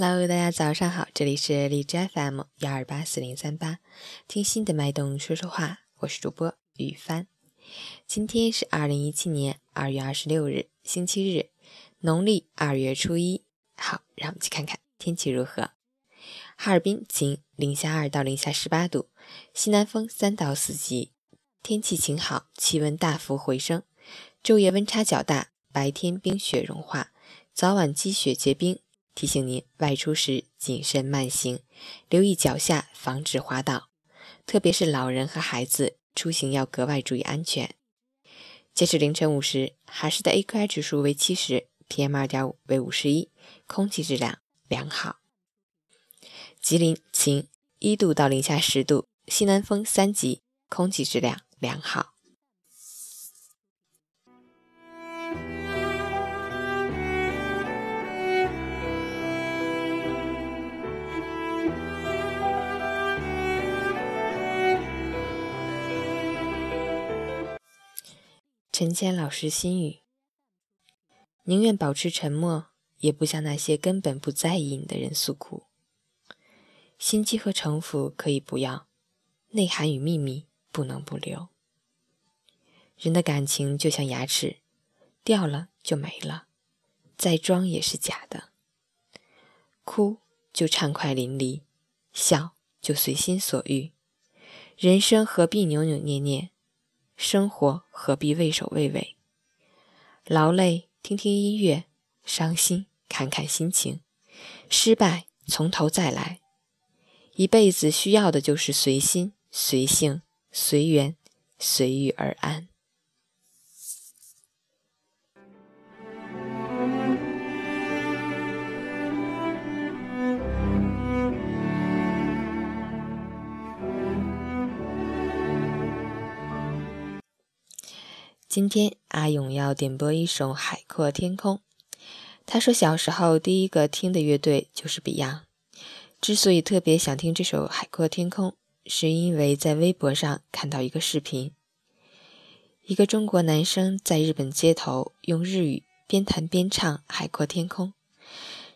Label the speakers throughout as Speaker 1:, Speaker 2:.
Speaker 1: Hello，大家早上好，这里是荔枝 FM 幺二八四零三八，听心的脉动说说话，我是主播雨帆。今天是二零一七年二月二十六日，星期日，农历二月初一。好，让我们去看看天气如何。哈尔滨晴，零下二到零下十八度，西南风三到四级，天气晴好，气温大幅回升，昼夜温差较大，白天冰雪融化，早晚积雪结冰。提醒您外出时谨慎慢行，留意脚下，防止滑倒。特别是老人和孩子出行要格外注意安全。截止凌晨五时，哈市的 AQI 指数为七十，PM 二点五为五十一，空气质量良好。吉林晴，一度到零下十度，西南风三级，空气质量良好。陈谦老师心语：宁愿保持沉默，也不向那些根本不在意你的人诉苦。心机和城府可以不要，内涵与秘密不能不留。人的感情就像牙齿，掉了就没了，再装也是假的。哭就畅快淋漓，笑就随心所欲。人生何必扭扭捏捏？生活何必畏首畏尾？劳累听听音乐，伤心看看心情，失败从头再来。一辈子需要的就是随心、随性、随缘、随遇而安。今天阿勇要点播一首《海阔天空》。他说小时候第一个听的乐队就是 Beyond。之所以特别想听这首《海阔天空》，是因为在微博上看到一个视频，一个中国男生在日本街头用日语边弹边唱《海阔天空》，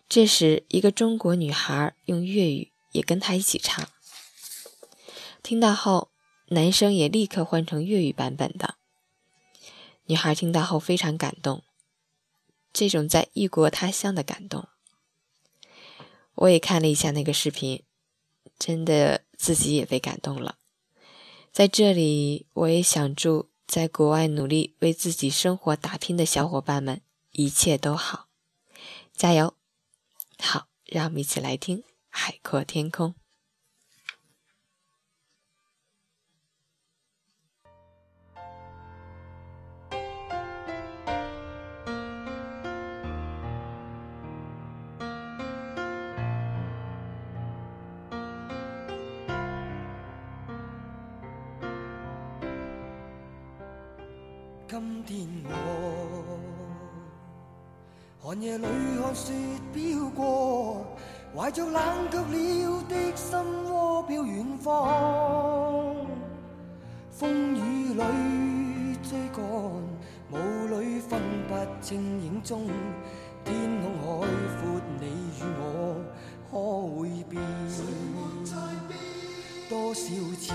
Speaker 1: 这时一个中国女孩用粤语也跟他一起唱。听到后，男生也立刻换成粤语版本的。女孩听到后非常感动，这种在异国他乡的感动，我也看了一下那个视频，真的自己也被感动了。在这里，我也想祝在国外努力为自己生活打拼的小伙伴们一切都好，加油！好，让我们一起来听《海阔天空》。
Speaker 2: 今天我寒夜里看雪飘过，怀着冷却了的心窝飘远方。风雨里追赶，雾里分不清影踪。天空海阔，你与我可会变？多少次？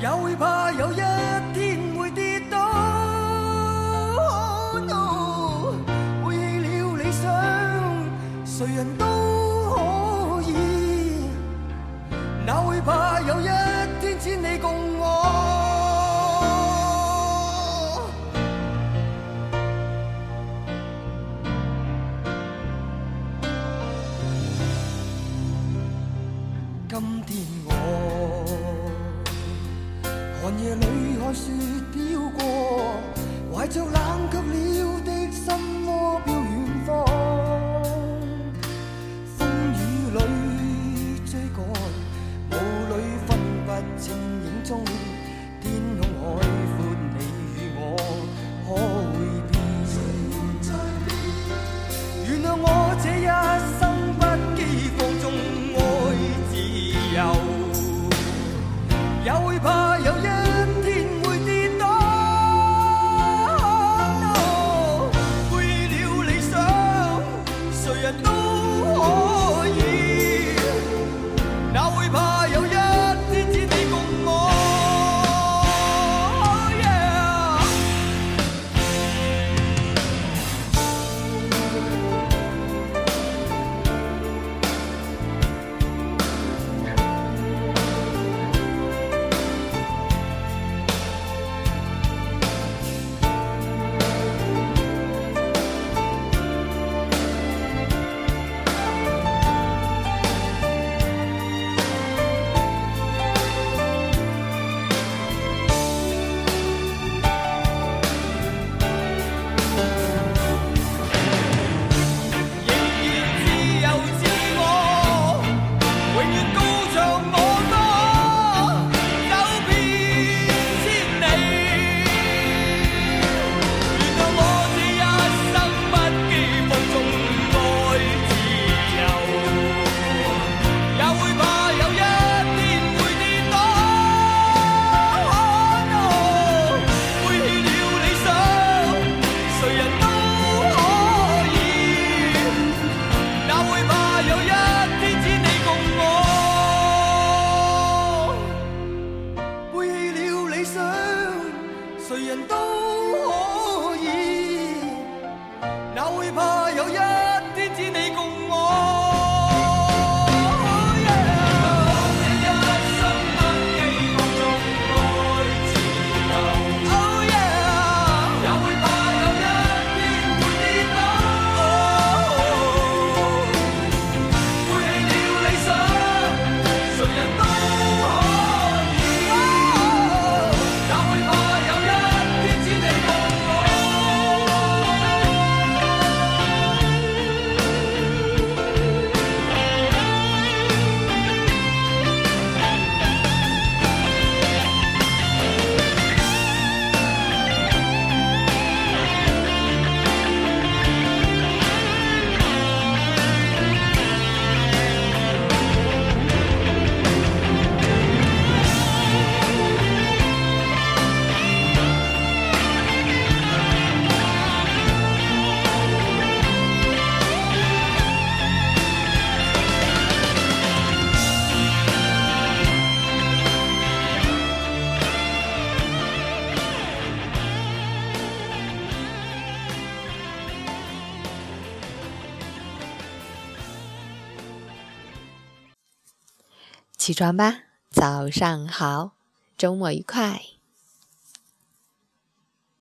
Speaker 2: 也会怕有一天会跌倒，背弃了理想，谁人都雪飘过，怀着冷
Speaker 1: 起床吧早上好周末愉快。